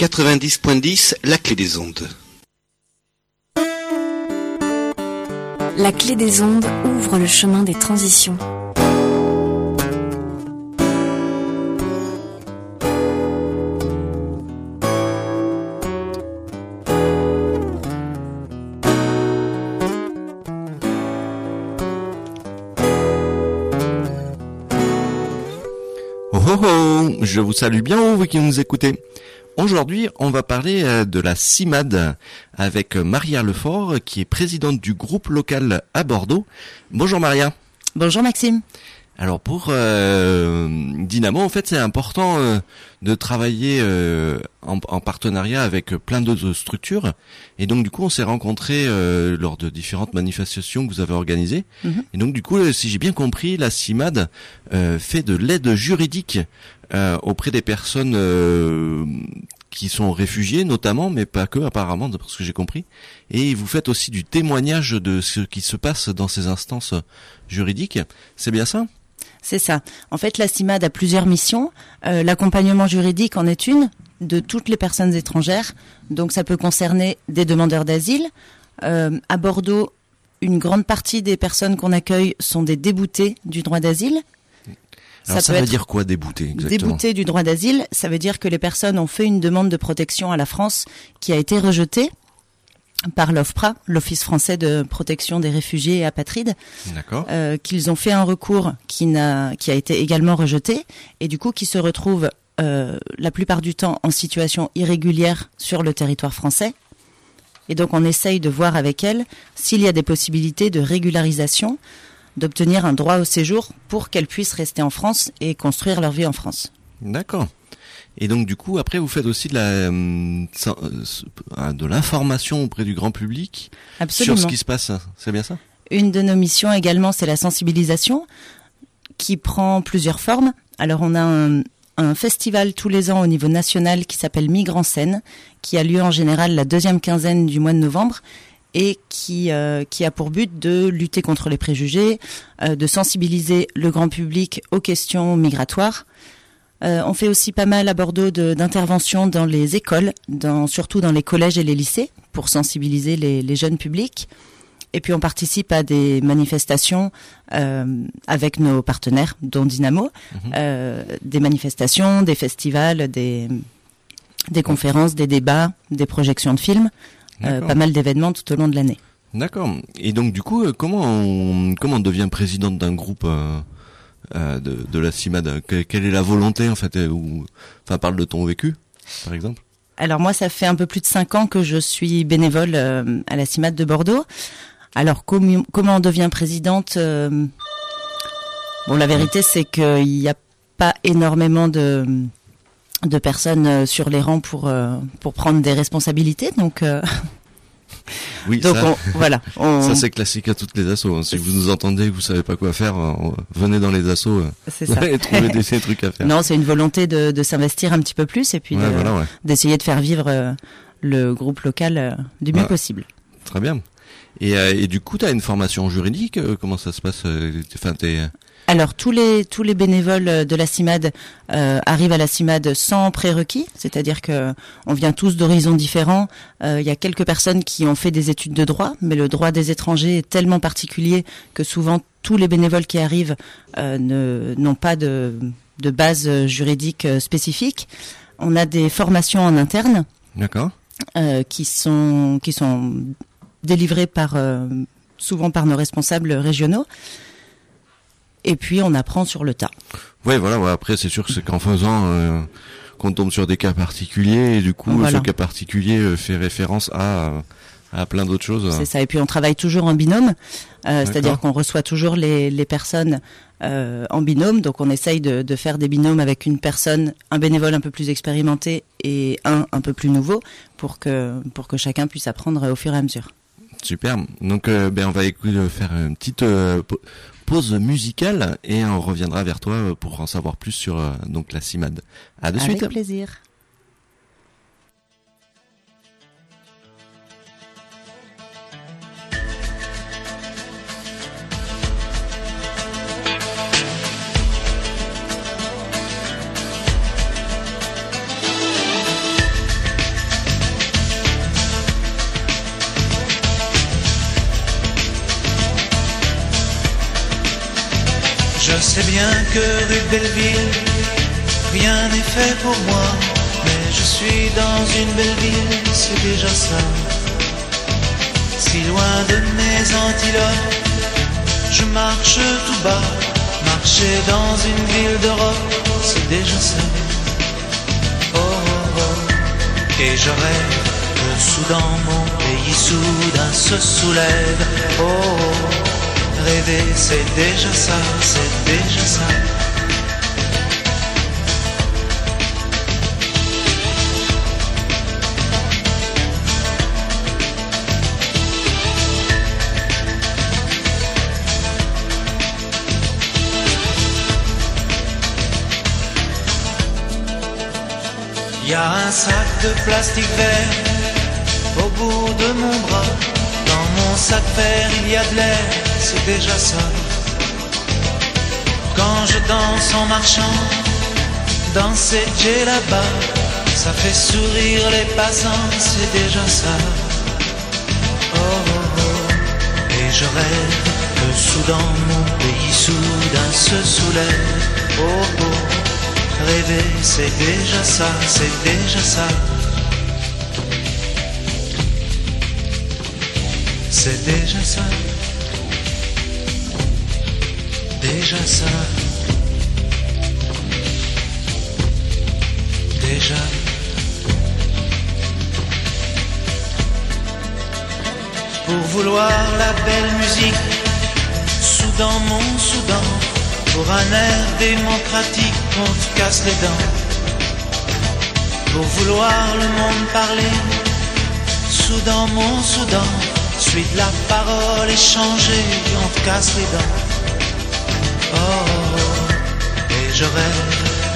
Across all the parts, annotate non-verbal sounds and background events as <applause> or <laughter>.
90.10, la clé des ondes. La clé des ondes ouvre le chemin des transitions. Oh oh oh, je vous salue bien vous qui nous écoutez. Aujourd'hui, on va parler euh, de la CIMAD avec Maria Lefort qui est présidente du groupe local à Bordeaux. Bonjour Maria. Bonjour Maxime. Alors pour euh, Dynamo, en fait, c'est important euh, de travailler euh, en, partenariat avec plein d'autres structures. Et donc du coup, on s'est rencontrés lors de différentes manifestations que vous avez organisées. Mhm. Et donc du coup, si j'ai bien compris, la CIMAD fait de l'aide juridique auprès des personnes qui sont réfugiés notamment, mais pas que apparemment, d'après ce que j'ai compris. Et vous faites aussi du témoignage de ce qui se passe dans ces instances juridiques. C'est bien ça? C'est ça. En fait, la CIMAD a plusieurs missions. Euh, l'accompagnement juridique en est une de toutes les personnes étrangères. Donc ça peut concerner des demandeurs d'asile. Euh, à Bordeaux, une grande partie des personnes qu'on accueille sont des déboutés du droit d'asile. Ça, ça veut dire quoi débouté exactement? Débouté du droit d'asile, ça veut dire que les personnes ont fait une demande de protection à la France qui a été rejetée par l'OFPRA, l'Office français de protection des réfugiés et apatrides, euh, qu'ils ont fait un recours qui, n'a, qui a été également rejeté et du coup qui se retrouvent euh, la plupart du temps en situation irrégulière sur le territoire français. Et donc on essaye de voir avec elles s'il y a des possibilités de régularisation, d'obtenir un droit au séjour pour qu'elles puissent rester en France et construire leur vie en France. D'accord. Et donc du coup, après, vous faites aussi de la euh, euh, de l'information auprès du grand public sur ce qui se passe. C'est bien ça? Une de nos missions également, c'est la sensibilisation, qui prend plusieurs formes. Alors on a un, un festival tous les ans au niveau national qui s'appelle Migrant Scène, qui a lieu en général la deuxième quinzaine du mois de novembre et qui, euh, qui a pour but de lutter contre les préjugés, de sensibiliser le grand public aux questions migratoires, euh, on fait aussi pas mal à Bordeaux d'interventions dans les écoles, dans, surtout dans les collèges et les lycées, pour sensibiliser les, les jeunes publics. Et puis on participe à des manifestations euh, avec nos partenaires, dont Dynamo, mhm. euh, des manifestations, des festivals, des, des conférences, des débats, des projections de films, euh, pas mal d'événements tout au long de l'année. D'accord. Et donc du coup, euh, comment on, comment on devient présidente d'un groupe euh, de, de, la CIMAD? Quelle est la volonté en fait ou, Enfin, parle de ton vécu, par exemple. Alors moi, ça fait un peu plus de cinq ans que je suis bénévole euh, à la CIMAD de Bordeaux. Alors comment on devient présidente euh, Bon, la vérité, c'est qu'il n'y a pas énormément de de personnes sur les rangs pour pour prendre des responsabilités, donc <laughs> oui, ça, voilà. <laughs> Ça c'est classique à toutes les assos. Hein. Si vous nous entendez, que vous savez pas quoi faire, euh, venez dans les assos euh, <laughs> et trouvez des, trucs à faire. Non, c'est une volonté de, de s'investir un petit peu plus et puis d'essayer de, faire vivre euh, le groupe local du mieux possible. Très bien. Et, et du coup, tu as une formation juridique Comment ça se passe Enfin, alors tous les tous les bénévoles de la CIMAD euh, arrivent à la CIMAD sans prérequis, c'est-à-dire que on vient tous d'horizons différents. Euh, il y a quelques personnes qui ont fait des études de droit, mais le droit des étrangers est tellement particulier que souvent tous les bénévoles qui arrivent euh, ne n'ont pas de de base juridique spécifique. On a des formations en interne. D'accord. qui sont qui sont délivrées par souvent par nos responsables régionaux et puis on apprend sur le tas. Ouais, voilà. après, c'est sûr que c'est qu'en faisant euh, qu'on tombe sur des cas particuliers et du coup, ce cas particulier euh, fait référence à à plein d'autres choses. C'est ça. Et puis on travaille toujours en binôme, euh, c'est-à-dire qu'on reçoit toujours les, les personnes euh, en binôme. Donc on essaye de, de, faire des binômes avec une personne, un bénévole un peu plus expérimenté et un un peu plus nouveau, pour que pour que chacun puisse apprendre au fur et à mesure. Super. Donc ben on va écouter, faire une petite pause musicale et on reviendra vers toi pour en savoir plus sur euh, donc la CIMAD. À de suite. Avec plaisir. Que rue Belleville, rien n'est fait pour moi. Mais je suis dans une belle ville, c'est déjà ça. Si loin de mes antilopes, je marche tout bas. Marcher dans une ville d'Europe, c'est déjà ça. Oh, oh, oh. Et je rêve que soudain mon pays soudain se soulève. Oh, oh. Rêver c'est déjà ça, c'est déjà ça. Y a un sac de plastique vert au bout de mon bras. Mon sac vert, il y a de l'air, c'est déjà ça. Quand je danse en marchant, danser j'ai là-bas, ça fait sourire les passants, c'est déjà ça. Oh, oh, oh. Et je rêve que soudain mon pays soudain se soulève. Oh, oh. Rêver, c'est déjà ça, c'est déjà ça. C'est déjà ça. Déjà ça. Déjà. Pour vouloir la belle musique, Soudan, mon Soudan. Pour un air démocratique, on te casse les dents. Pour vouloir le monde parler, Soudan, mon Soudan, suite la parole échangée, on te casse les dents. Oh, et je rêve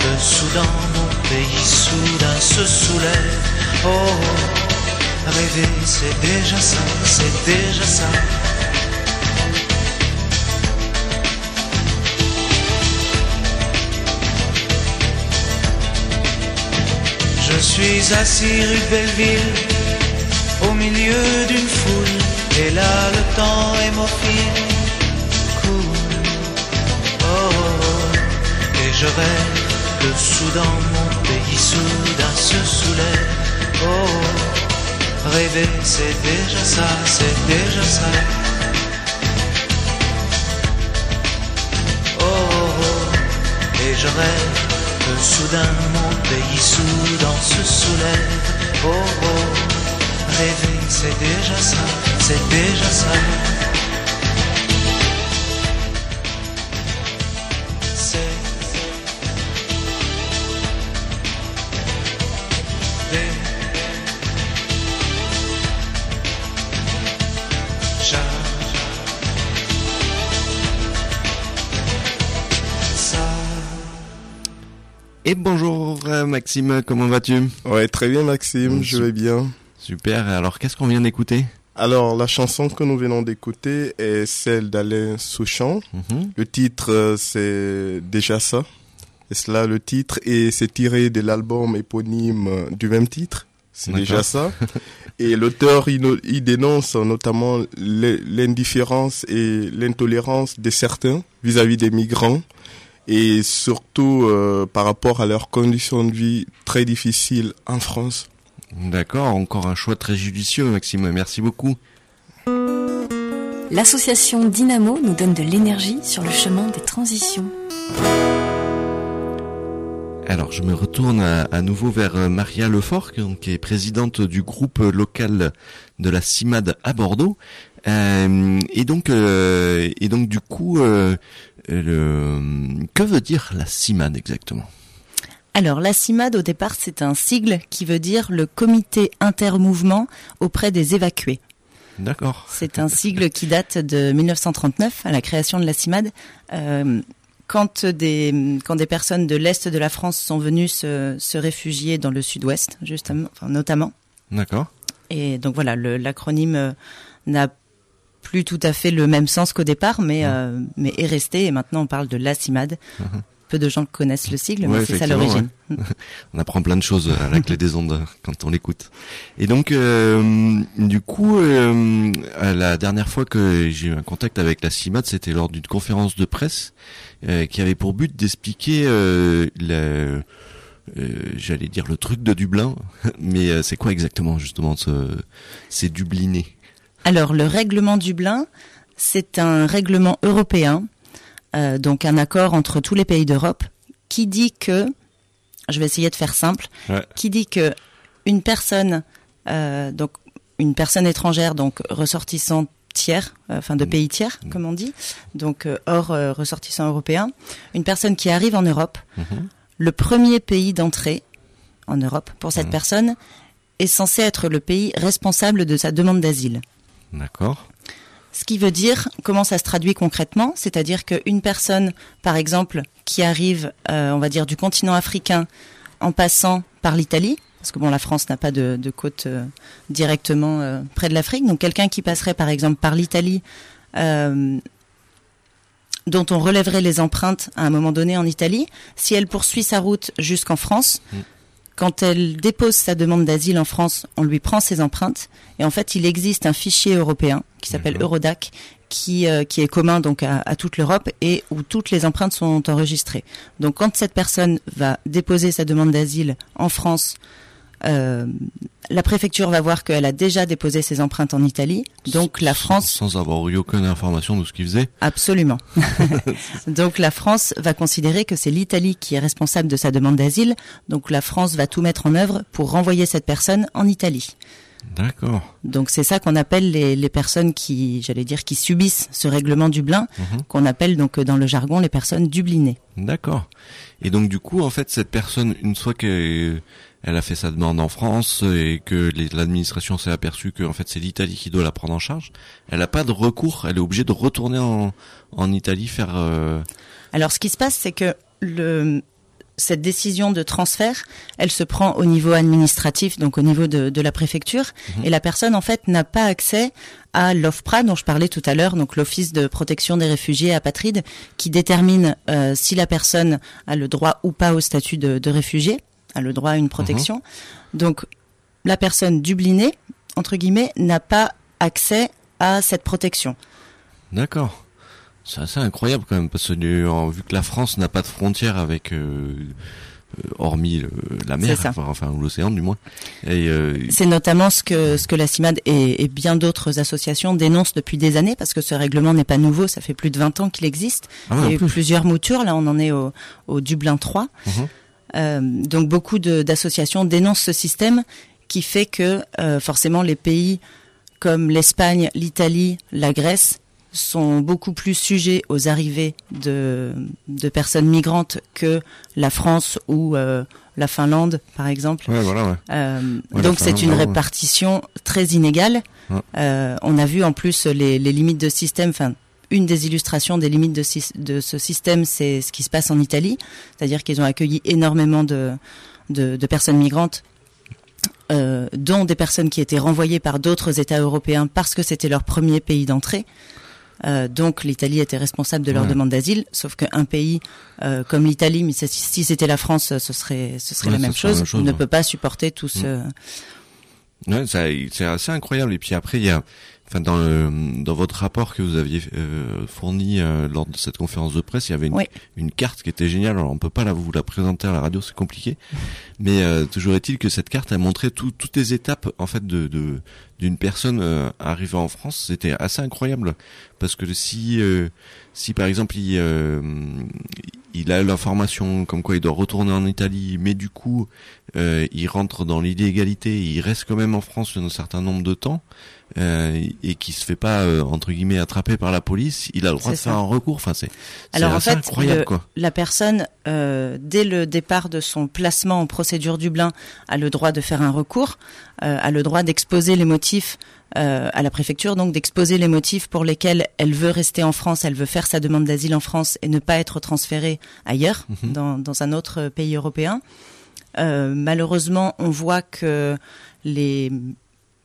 que Soudan, mon pays, soudain se soulève. Oh, rêver, c'est déjà ça, c'est déjà ça. Je suis assis rue de Belleville, au milieu d'une foule, et là le temps hémophile coule. Oh, oh, oh, et je rêve que soudain mon pays soudain se soulève. Oh, oh, rêver c'est déjà ça, c'est déjà ça. Oh, oh, et je rêve que soudain mon pays soudain se soulève. Oh oh, rêver c'est déjà ça, c'est déjà ça. C'est déjà ça. Et bonjour euh, Maxime, comment vas-tu? Ouais, très bien Maxime, je vais bien. Super, alors qu'est-ce qu'on vient d'écouter? Alors, la chanson que nous venons d'écouter est celle d'Alain Souchon. Mhm. Le titre, euh, c'est déjà ça. Et cela, le titre, et c'est tiré de l'album éponyme euh, du même titre. C'est déjà ça. <laughs> Et l'auteur, il, no- il dénonce notamment l'in- l'indifférence et l'intolérance de certains vis-à-vis des migrants et surtout euh, par rapport à leurs conditions de vie très difficiles en France. D'accord, encore un choix très judicieux Maxime, merci beaucoup. L'association Dynamo nous donne de l'énergie sur le chemin des transitions. Alors je me retourne à, à nouveau vers euh, Maria Lefort, qui est présidente du groupe local de la CIMAD à Bordeaux. Euh, et donc, euh, et donc du coup, euh, le, que veut dire la CIMAD exactement? Alors, la CIMAD, au départ, c'est un sigle qui veut dire le comité intermouvement auprès des évacués. D'accord. <laughs> C'est un sigle qui date de 1939, à la création de la CIMAD. Euh, quand des, quand des personnes de l'Est de la France sont venues se, se réfugier dans le Sud-Ouest, justement, enfin, notamment. D'accord. Et donc voilà, l'acronyme euh, n'a plus tout à fait le même sens qu'au départ, mais, euh, mais est resté. Et maintenant, on parle de la CIMAD. Peu de gens connaissent le sigle, Ouais, mais c'est ça l'origine. <laughs> On apprend plein de choses à la clé des ondes quand on l'écoute. Et donc, euh, du coup, euh, la dernière fois que j'ai eu un contact avec la CIMAD, c'était lors d'une conférence de presse euh, qui avait pour but d'expliquer euh, euh, j'allais dire le truc de Dublin, <laughs> mais euh, c'est quoi exactement justement ce, ces Dublinés Alors, le règlement Dublin, c'est un règlement européen, euh, donc un accord entre tous les pays d'Europe, qui dit que, je vais essayer de faire simple, Ouais. qui dit que une personne, euh, donc une personne étrangère, donc ressortissant tiers, euh, enfin de pays tiers, comme on dit, donc hors ressortissant européen, une personne qui arrive en Europe, Mhm. le premier pays d'entrée en Europe pour cette Mhm. personne est censé être le pays responsable de sa demande d'asile. D'accord. Ce qui veut dire comment ça se traduit concrètement, c'est-à-dire qu'une personne, par exemple, qui arrive, euh, on va dire, du continent africain en passant par l'Italie, parce que bon, la France n'a pas de, de côte euh, directement euh, près de l'Afrique, donc quelqu'un qui passerait par exemple par l'Italie, euh, dont on relèverait les empreintes à un moment donné en Italie, si elle poursuit sa route jusqu'en France, Mm. Quand elle dépose sa demande d'asile en France, on lui prend ses empreintes. Et en fait, il existe un fichier européen qui s'appelle. Eurodac, qui, euh, qui est commun donc à, à toute l'Europe et où toutes les empreintes sont enregistrées. Donc, quand cette personne va déposer sa demande d'asile en France, euh, la préfecture va voir qu'elle a déjà déposé ses empreintes en Italie. Donc, la France sans avoir eu aucune information de ce qu'il faisait. Absolument. <laughs> donc la France va considérer que c'est l'Italie qui est responsable de sa demande d'asile. Donc la France va tout mettre en œuvre pour renvoyer cette personne en Italie. D'accord. Donc c'est ça qu'on appelle les, les personnes qui, j'allais dire, qui subissent ce règlement Dublin, Mhm. qu'on appelle donc dans le jargon les personnes dublinées. D'accord. Et donc du coup, en fait, cette personne, une fois qu'elle a fait sa demande en France et que l'administration s'est aperçue que en fait c'est l'Italie qui doit la prendre en charge, elle n'a pas de recours, elle est obligée de retourner en, en Italie faire. euh, Alors ce qui se passe, c'est que le, cette décision de transfert, elle se prend au niveau administratif, donc au niveau de, de la préfecture, et la personne en fait n'a pas accès à l'OFPRA dont je parlais tout à l'heure, donc l'Office de protection des réfugiés apatrides, qui détermine euh, si la personne a le droit ou pas au statut de, de réfugié, a le droit à une protection. Donc la personne dublinée, entre guillemets, n'a pas accès à cette protection. D'accord. C'est assez incroyable quand même parce que euh, vu que la France n'a pas de frontière avec. euh, euh, hormis le- la mer, enfin, enfin, l'océan du moins. Euh, C'est notamment ce que ce que la CIMAD et, et bien d'autres associations dénoncent depuis des années parce que ce règlement n'est pas nouveau, ça fait plus de 20 ans qu'il existe. ah ouais, Il y a eu plus. plusieurs moutures, là on en est au, au Dublin 3. Mhm. Euh, donc beaucoup d'associations dénoncent ce système qui fait que euh, forcément les pays comme l'Espagne, l'Italie, la Grèce sont beaucoup plus sujets aux arrivées de, de personnes migrantes que la France ou euh, la Finlande, par exemple. Ouais, voilà, ouais. Euh, Ouais, donc c'est une répartition très inégale. Euh, on a vu en plus les, les limites de système. Enfin, une des illustrations des limites de, ce système, c'est ce qui se passe en Italie, c'est-à-dire qu'ils ont accueilli énormément de, de, de personnes migrantes. Euh, dont des personnes qui étaient renvoyées par d'autres États européens parce que c'était leur premier pays d'entrée. Euh, donc l'Italie était responsable de leur Ouais. demande d'asile, sauf qu'un pays euh, comme l'Italie, mais si c'était la France, ce serait ce serait Ouais, la même la chose, chose, ne ouais. peut pas supporter tout ce. Ouais, ça- c'est assez incroyable. Et puis après, il y a, enfin, dans le, dans votre rapport que vous aviez euh, fourni euh, lors de cette conférence de presse, il y avait une, Oui. une carte qui était géniale. Alors, on peut pas la, vous la présenter à la radio, c'est compliqué. Mais euh, toujours est-il que cette carte a montré tout- toutes les étapes en fait de de- d'une personne euh, arrivée en France. C'était assez incroyable parce que si euh, si par exemple il euh, il a l'information comme quoi il doit retourner en Italie, mais du coup euh, il rentre dans l'illégalité, il reste quand même en France un certain nombre de temps euh, et qui se fait pas euh, entre guillemets attraper par la police, il a le droit de faire un recours. Enfin c'est Alors en fait, incroyable le- quoi. la personne, euh, dès le départ de son placement en procédure Dublin, a le droit de faire un recours, euh, a le droit d'exposer les motifs euh, à la préfecture, donc d'exposer les motifs pour lesquels elle veut rester en France, elle veut faire sa demande d'asile en France et ne pas être transférée ailleurs, Mhm. dans, dans un autre pays européen. Euh, malheureusement, on voit que les,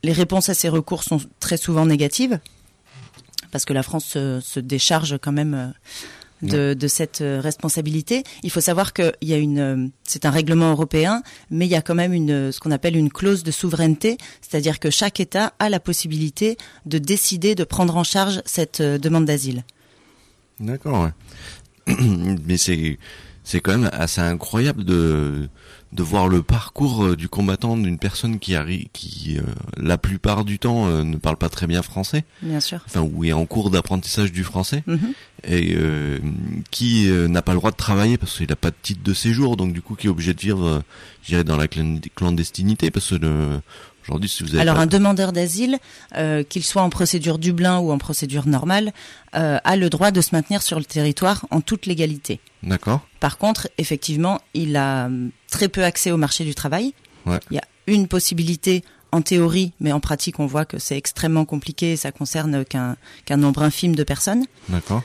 les réponses à ces recours sont très souvent négatives, parce que la France se, se décharge quand même euh, de, de cette euh, responsabilité. Il faut savoir qu'il y a une, euh, c'est un règlement européen, mais il y a quand même une, ce qu'on appelle une clause de souveraineté, c'est-à-dire que chaque État a la possibilité de décider de prendre en charge cette euh, demande d'asile. D'accord. Ouais. <clears throat> Mais c'est c'est quand même assez incroyable de de voir le parcours euh, du combattant d'une personne qui arrive, qui euh, la plupart du temps euh, ne parle pas très bien français, Bien sûr. enfin ou est en cours d'apprentissage du français Mhm. et euh, qui euh, n'a pas le droit de travailler parce qu'il n'a pas de titre de séjour, donc du coup qui est obligé de vivre, euh, je dirais, dans la clan- clandestinité parce que le- aujourd'hui si vous avez Alors un demandeur d'asile, euh, qu'il soit en procédure Dublin ou en procédure normale, euh, a le droit de se maintenir sur le territoire en toute légalité. d'accord, Par contre, effectivement, il a hum, très peu accès au marché du travail. Ouais. Il y a une possibilité en théorie, mais en pratique, on voit que c'est extrêmement compliqué et ça concerne qu'un nombre infime de personnes. d'accord,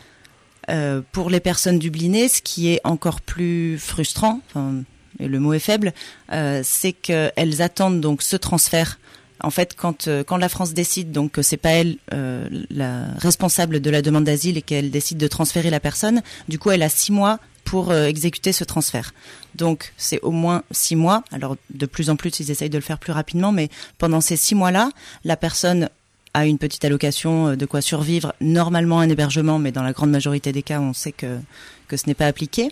Euh, pour les personnes dublinées, ce qui est encore plus frustrant, enfin, et le mot est faible, euh, c'est qu'elles attendent donc ce transfert. En fait, quand euh, quand la France décide donc que c'est pas elle euh, la responsable de la demande d'asile et qu'elle décide de transférer la personne, du coup, elle a six mois pour exécuter ce transfert. Donc, c'est au moins six mois. Alors, de plus en plus, ils essayent de le faire plus rapidement, mais pendant ces six mois-là, la personne a une petite allocation de quoi survivre, normalement un hébergement, mais dans la grande majorité des cas, on sait que, que ce n'est pas appliqué.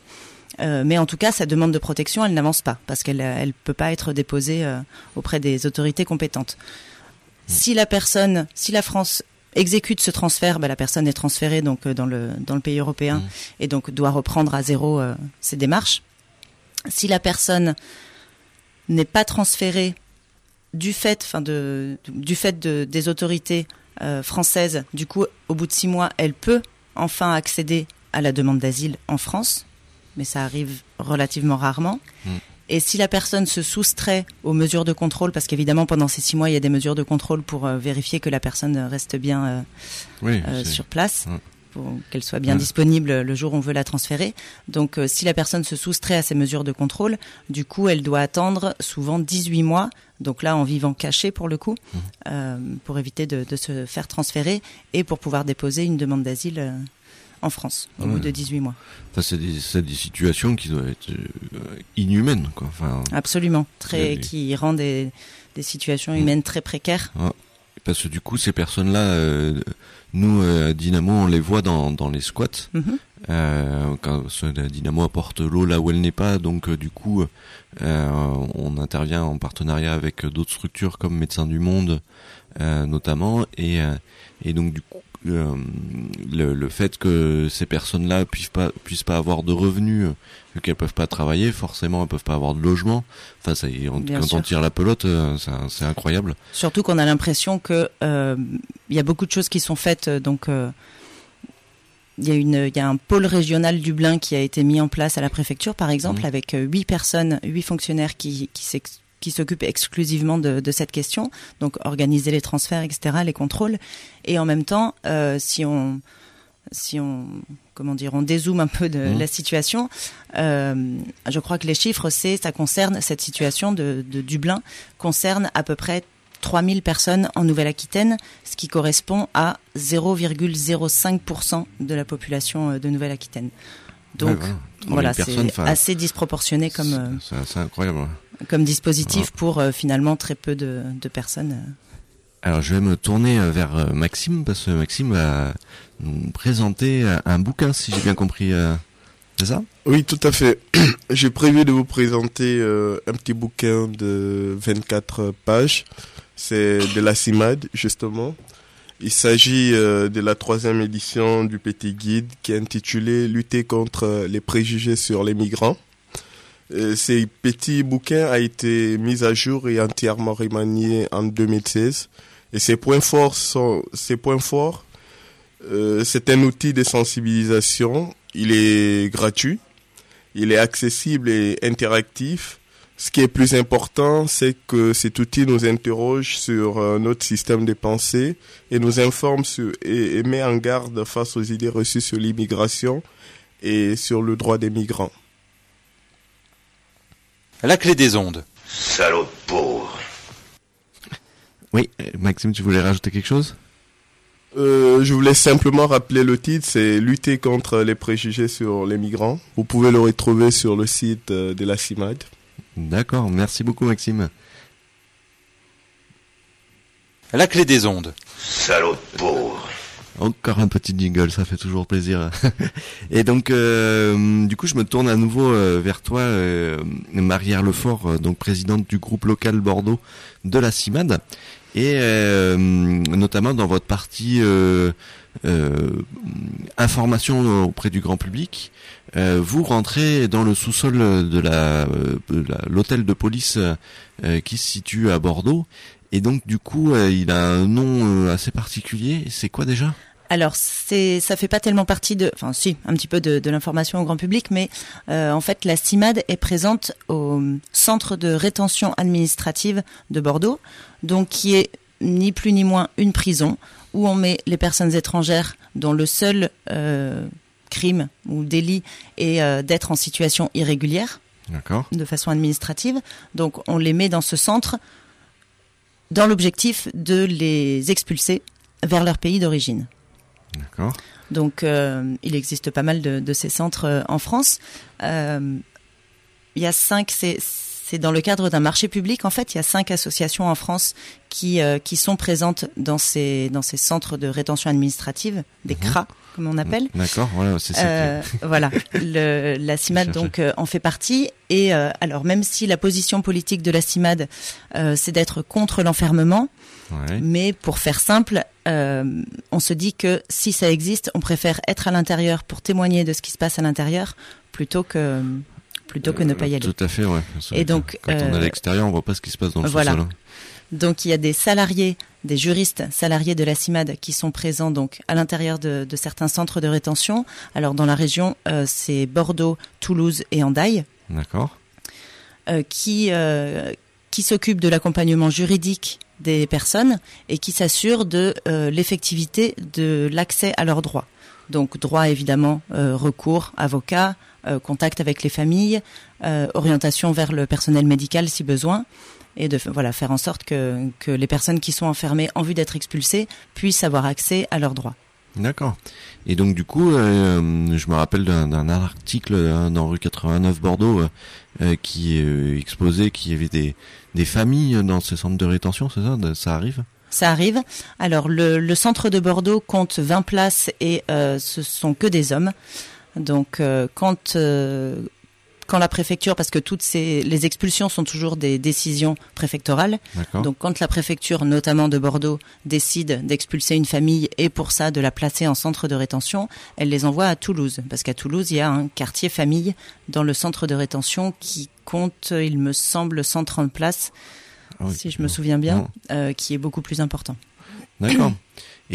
Euh, mais en tout cas, sa demande de protection, elle n'avance pas, parce qu'elle ne peut pas être déposée euh, auprès des autorités compétentes. Si la personne, si la France exécute ce transfert, bah, la personne est transférée donc euh, dans le dans le pays européen Mmh. et donc doit reprendre à zéro euh, ses démarches. Si la personne n'est pas transférée du fait, enfin de, du fait de, des autorités euh, françaises, du coup, au bout de six mois, elle peut enfin accéder à la demande d'asile en France, mais ça arrive relativement rarement. Mm. Et si la personne se soustrait aux mesures de contrôle, parce qu'évidemment pendant ces six mois il y a des mesures de contrôle pour euh, vérifier que la personne reste bien euh, oui, euh, sur place Ouais. pour qu'elle soit bien Ouais. disponible le jour où on veut la transférer. Donc si la personne se soustrait à ces mesures de contrôle, du coup elle doit attendre souvent 18 mois, donc là en vivant caché pour le coup, Mmh. pour éviter de, de se faire transférer et pour pouvoir déposer une demande d'asile en France au Ouais. bout de 18 mois. Enfin, c'est des, situations qui doivent être euh, inhumaines, quoi. Enfin, Absolument, très, des- qui rend des, des situations Mmh. humaines très précaires. parce que du coup, ces personnes-là, euh, nous, euh, à Dynamo, on les voit dans, dans les squats. Mhm. Euh, quand la Dynamo apporte l'eau là où elle n'est pas, donc euh, du coup, euh, on intervient en partenariat avec d'autres structures comme Médecins du Monde, notamment, et, et donc du coup, euh, le, le fait que ces personnes-là puissent pas puissent pas avoir de revenus, euh, vu qu'elles peuvent pas travailler, forcément, elles peuvent pas avoir de logement. Enfin, ça, on- quand on tire la pelote, euh, c'est incroyable. Surtout qu'on a l'impression que euh, il y a beaucoup de choses qui sont faites. euh, Donc, euh, il y a une, il y a un pôle régional Dublin qui a été mis en place à la préfecture, par exemple, Mhm. avec euh, huit personnes, huit fonctionnaires qui qui qui s'occupent exclusivement de, de cette question, donc organiser les transferts, etc., les contrôles, et en même temps, euh, si on si on comment dire, on dézoome un peu de Mhm. la situation, euh, je crois que les chiffres, c'est ça concerne cette situation de, de Dublin concerne à peu près 3000 personnes en Nouvelle-Aquitaine, ce qui correspond à 0,05% de la population euh, de Nouvelle-Aquitaine. Donc Ouais, voilà. 3000 voilà, personnes, c'est assez disproportionné comme, euh, c'est c'est incroyable. Comme dispositif pour euh, finalement très peu de, de personnes. euh. Alors je vais me tourner euh, vers Maxime parce que Maxime va nous présenter un bouquin si j'ai bien compris. C'est ça? Oui, tout à fait. <clears throat> J'ai prévu de vous présenter un petit bouquin de 24 pages. C'est de la CIMAD, justement. Il s'agit de la troisième édition du petit guide qui est intitulé Lutter contre les préjugés sur les migrants. Euh, ce petit bouquin a été mis à jour et entièrement remanié en 2016. Et ses points forts sont, ses points forts, euh, c'est un outil de sensibilisation. Il est gratuit. Il est accessible et interactif. Ce qui est plus important, c'est que cet outil nous interroge sur euh, notre système de pensée et nous informe sur, et met en garde face aux idées reçues sur l'immigration et sur le droit des migrants. La clé des ondes. Salaud de pauvre. Oui, euh, Maxime, tu voulais rajouter quelque chose? Euh, je voulais simplement rappeler le titre, c'est Lutter contre les préjugés sur les migrants. Vous pouvez le retrouver sur le site euh, de la CIMAD. D'accord, merci beaucoup Maxime. La clé des ondes. Salaud de pauvre. Encore un petit jingle, ça fait toujours plaisir. <laughs> Et donc, euh, du coup, je me tourne à nouveau euh, vers toi, euh, Marière Lefort, euh, donc présidente du groupe local Bordeaux de la CIMAD, et notamment dans votre partie information auprès du grand public. vous rentrez dans le sous-sol de la de la- l'hôtel de police qui se situe à Bordeaux. Et donc, du coup, euh, il a un nom euh, assez particulier. C'est quoi déjà? Alors c'est ça fait pas tellement partie de, enfin si un petit peu de, de l'information au grand public, mais euh, en fait la CIMAD est présente au centre de rétention administrative de Bordeaux, donc qui est ni plus ni moins une prison où on met les personnes étrangères dont le seul euh, crime ou délit est euh, d'être en situation irrégulière de façon administrative. Donc on les met dans ce centre dans l'objectif de les expulser vers leur pays d'origine. D'accord. Donc, euh, il existe pas mal de, de ces centres euh, en France. Euh, il y a cinq, c'est c'est dans le cadre d'un marché public. En fait, il y a cinq associations en France qui euh, qui sont présentes dans ces dans ces centres de rétention administrative, des CRA comme on appelle. D'accord. Voilà, c'est ça. Euh, voilà, <laughs> le, la CIMAD donc euh, en fait partie. Et euh, alors même si la position politique de la CIMAD, c'est d'être contre l'enfermement, Ouais. mais pour faire simple, on se dit que si ça existe, on préfère être à l'intérieur pour témoigner de ce qui se passe à l'intérieur plutôt que plutôt que ne pas y aller. Tout à fait, ouais. Et donc, quand on est à l'extérieur, on voit pas ce qui se passe dans le voilà. sous-sol. Donc il y a des salariés, des juristes salariés de la CIMAD qui sont présents donc à l'intérieur de, de certains centres de rétention. Alors dans la région, euh, c'est Bordeaux, Toulouse et Andaille. D'accord. euh, qui euh, qui s'occupe de l'accompagnement juridique des personnes et qui s'assure de l'effectivité de l'accès à leurs droits. Donc droit évidemment, euh, recours, avocat, euh, contact avec les familles, euh, orientation vers le personnel médical si besoin, et de voilà faire en sorte que que les personnes qui sont enfermées en vue d'être expulsées puissent avoir accès à leurs droits. D'accord. Et donc du coup, euh, je me rappelle d'un article euh, dans rue 89 Bordeaux euh, euh, qui euh, exposait qu'il y avait des des familles dans ces centres de rétention, c'est ça Ça arrive? Ça arrive. Alors le, le centre de Bordeaux compte 20 places et ce sont que des hommes. Donc quand quand la préfecture, parce que toutes ces les expulsions sont toujours des décisions préfectorales. Donc quand la préfecture, notamment de Bordeaux, décide d'expulser une famille et pour ça de la placer en centre de rétention, elle les envoie à Toulouse, parce qu'à Toulouse il y a un quartier famille dans le centre de rétention qui compte, il me semble, 130 places, Ah oui. si je me souviens bien, euh, qui est beaucoup plus important. D'accord. <clears throat>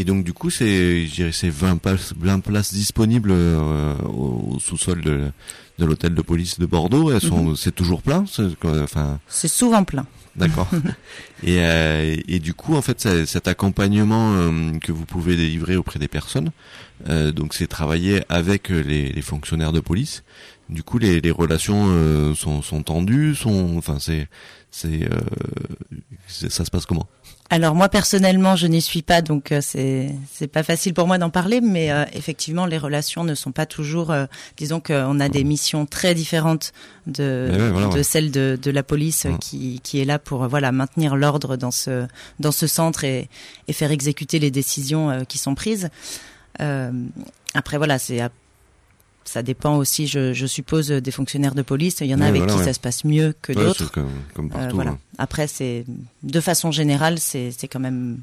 Et donc du coup, c'est, c'est 20 places, 20 places disponibles euh, au, au sous-sol de, de l'hôtel de police de Bordeaux. Elles sont, c'est toujours plein. Enfin, C'est souvent plein. d'accord. <laughs> et, euh, et du coup, en fait, c'est- cet accompagnement euh, que vous pouvez délivrer auprès des personnes, euh, donc c'est travailler avec les, les fonctionnaires de police. Du coup, les, les relations euh, sont, sont tendues, sont, enfin, c'est, c'est, euh, c'est- ça se passe comment? Alors moi personnellement, je n'y suis pas, donc euh, c'est c'est pas facile pour moi d'en parler, mais euh, effectivement, les relations ne sont pas toujours. euh, disons qu'on a des missions très différentes de Mais ouais, voilà, de ouais. de, de la police euh, Ouais. qui qui est là pour voilà maintenir l'ordre dans ce dans ce centre et et faire exécuter les décisions euh, qui sont prises. Euh, après voilà, c'est ça dépend aussi, je, je suppose, des fonctionnaires de police. Il y en a Ouais, avec voilà, qui ouais. ça se passe mieux que Ouais, d'autres. comme, comme Euh, partout. voilà. hein. Après, c'est de façon générale, c'est quand même,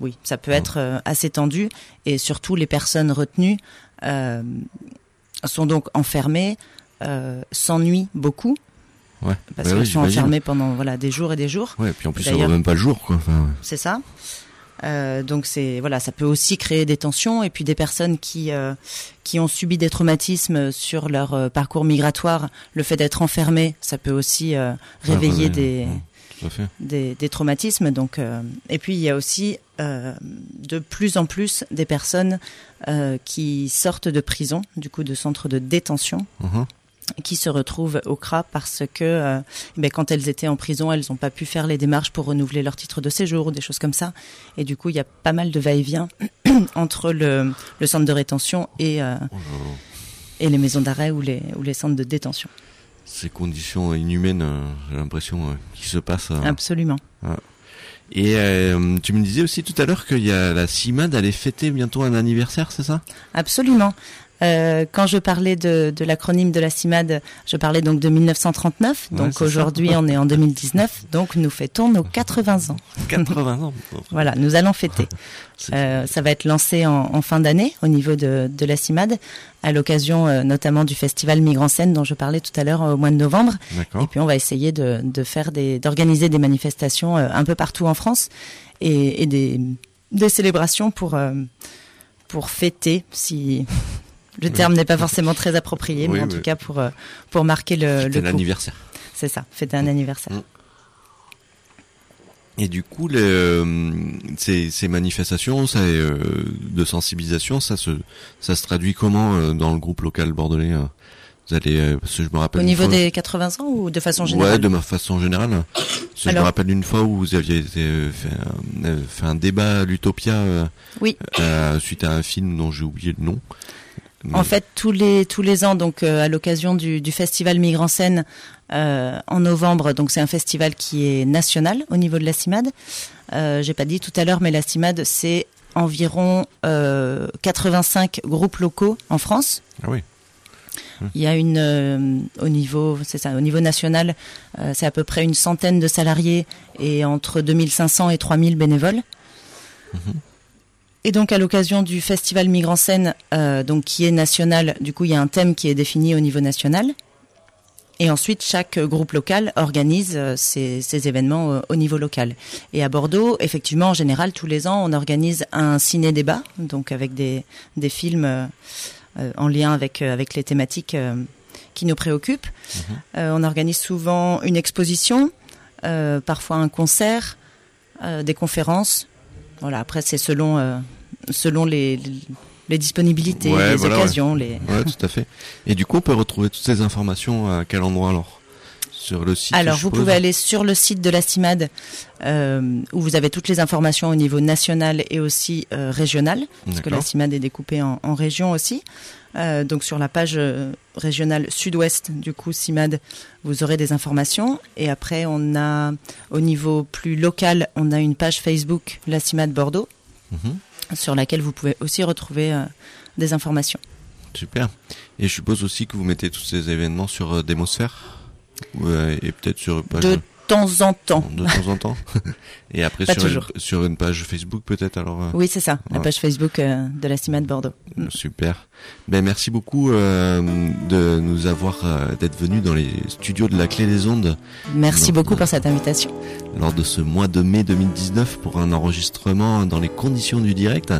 oui, ça peut être euh, assez tendu et surtout les personnes retenues euh, sont donc enfermées, s'ennuient beaucoup Ouais. parce Bah qu'elles oui, sont enfermées pendant voilà des jours et des jours. Ouais, et puis en plus, D'ailleurs- voit même pas le jour, quoi. Enfin, C'est ça. Euh, donc c'est voilà, ça peut aussi créer des tensions et puis des personnes qui euh, qui ont subi des traumatismes sur leur euh, parcours migratoire. Le fait d'être enfermé, ça peut aussi euh, réveiller des des, des traumatismes. Donc, euh, et puis il y a aussi euh, de plus en plus des personnes euh, qui sortent de prison, du coup de centres de détention, Mhm. Qui se retrouvent au CRA parce que euh, ben, quand elles étaient en prison, elles n'ont pas pu faire les démarches pour renouveler leur titre de séjour ou des choses comme ça. Et du coup, il y a pas mal de va-et-vient <clears throat> entre le, le, centre de rétention et, euh, oh et les maisons d'arrêt ou les, ou les centres de détention. Ces conditions inhumaines, euh, j'ai l'impression, qui se passent. Absolument. Et euh, tu me disais aussi tout à l'heure qu'il y a la CIMAD allait fêter bientôt un anniversaire, c'est ça? Absolument. Euh, quand je parlais de, de l'acronyme de la CIMAD, je parlais donc de 1939. donc aujourd'hui, on est en 2019. Donc nous fêtons nos 80 ans. 80 ans. <laughs> voilà, nous allons fêter. <laughs> Euh, ça va être lancé en, en fin d'année au niveau de, de, la CIMAD, à l'occasion euh, notamment du festival Migrant Scène dont je parlais tout à l'heure au mois de novembre. Et puis on va essayer de, de faire des, d'organiser des manifestations un peu partout en France et, et des, des célébrations pour pour fêter si le terme n'est pas forcément très approprié, mais en tout cas pour, euh, pour marquer le, le anniversaire. C'est ça, fêter un anniversaire. Mm. Et du coup, le, ces, ces, manifestations ça, euh, de sensibilisation, ça se, ça se traduit comment euh, dans le groupe local bordelais vous allez, parce que je me rappelle. Au niveau des 80 ans ou de façon générale Ouais, de ma façon générale. Je me rappelle une fois où vous aviez fait, un, fait un débat à l'Utopia oui. suite à un film dont j'ai oublié le nom. En fait, tous les tous les ans, donc euh, à l'occasion du, du, festival Migrant Scène euh, en novembre, donc c'est un festival qui est national au niveau de la CIMAD. Euh, J'ai pas dit tout à l'heure, mais la CIMAD c'est environ 85 euh, groupes locaux en France. Ah oui. Il y a une euh, au niveau, c'est ça, au niveau national, c'est à peu près une centaine de salariés et entre 2500 et 3000 bénévoles. Mm et donc à l'occasion du festival Migrant Scène, euh, donc qui est national, du coup il y a un thème qui est défini au niveau national. Et ensuite, chaque groupe local organise euh, ces, ces, événements euh, au niveau local. Et à Bordeaux, effectivement, en général, tous les ans, on organise un ciné-débat, donc avec des, des films euh, en lien avec, avec les thématiques qui nous préoccupent. Mhm. on organise souvent une exposition, parfois un concert, des conférences, voilà, après, c'est selon, euh, selon les, les disponibilités, les occasions. Les... Ouais, tout à fait. Et du coup, on peut retrouver toutes ces informations à quel endroit alors? Sur le site Alors, vous pouvez aller sur le site de la CIMAD euh, où vous avez toutes les informations au niveau national et aussi euh, régional, parce que la CIMAD est découpée en, en régions aussi. Euh, donc sur la page régionale sud-ouest du coup CIMAD, vous aurez des informations. Et après, on a au niveau plus local, on a une page Facebook, la CIMAD Bordeaux, mhm. sur laquelle vous pouvez aussi retrouver des informations. Super. Et je suppose aussi que vous mettez tous ces événements sur Démosphère et peut-être sur page temps en temps. De temps en temps. <laughs> Et après sur une, sur une, page Facebook peut-être alors. Euh, oui c'est ça, la page Facebook euh, de la CIMA de Bordeaux. Mm. Super. Ben merci beaucoup euh, de nous avoir d'être venu dans les studios de la Clé des Ondes. Merci beaucoup pour cette invitation. Lors de ce mois de mai 2019 pour un enregistrement dans les conditions du direct.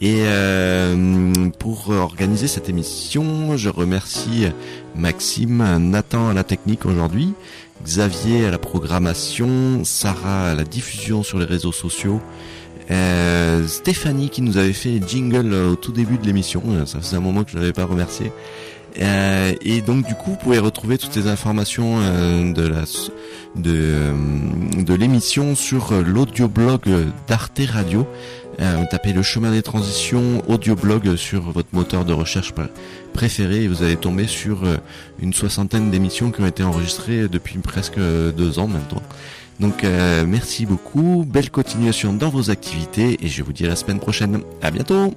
Et pour organiser cette émission, je remercie Maxime, Nathan à la technique aujourd'hui, Xavier à la programmation, Sarah à la diffusion sur les réseaux sociaux, euh, Stéphanie qui nous avait fait jingle au tout début de l'émission, euh, ça faisait un moment que je l'avais pas remercié. Euh, et donc du coup, vous pouvez retrouver toutes les informations de l'émission sur l'audioblog d'Arte Radio. Euh, tapez le chemin des transitions audioblog sur votre moteur de recherche préféré et vous allez tomber sur une soixantaine d'émissions qui ont été enregistrées depuis presque deux ans maintenant. Donc merci beaucoup, belle continuation dans vos activités et je vous dis à la semaine prochaine. À bientôt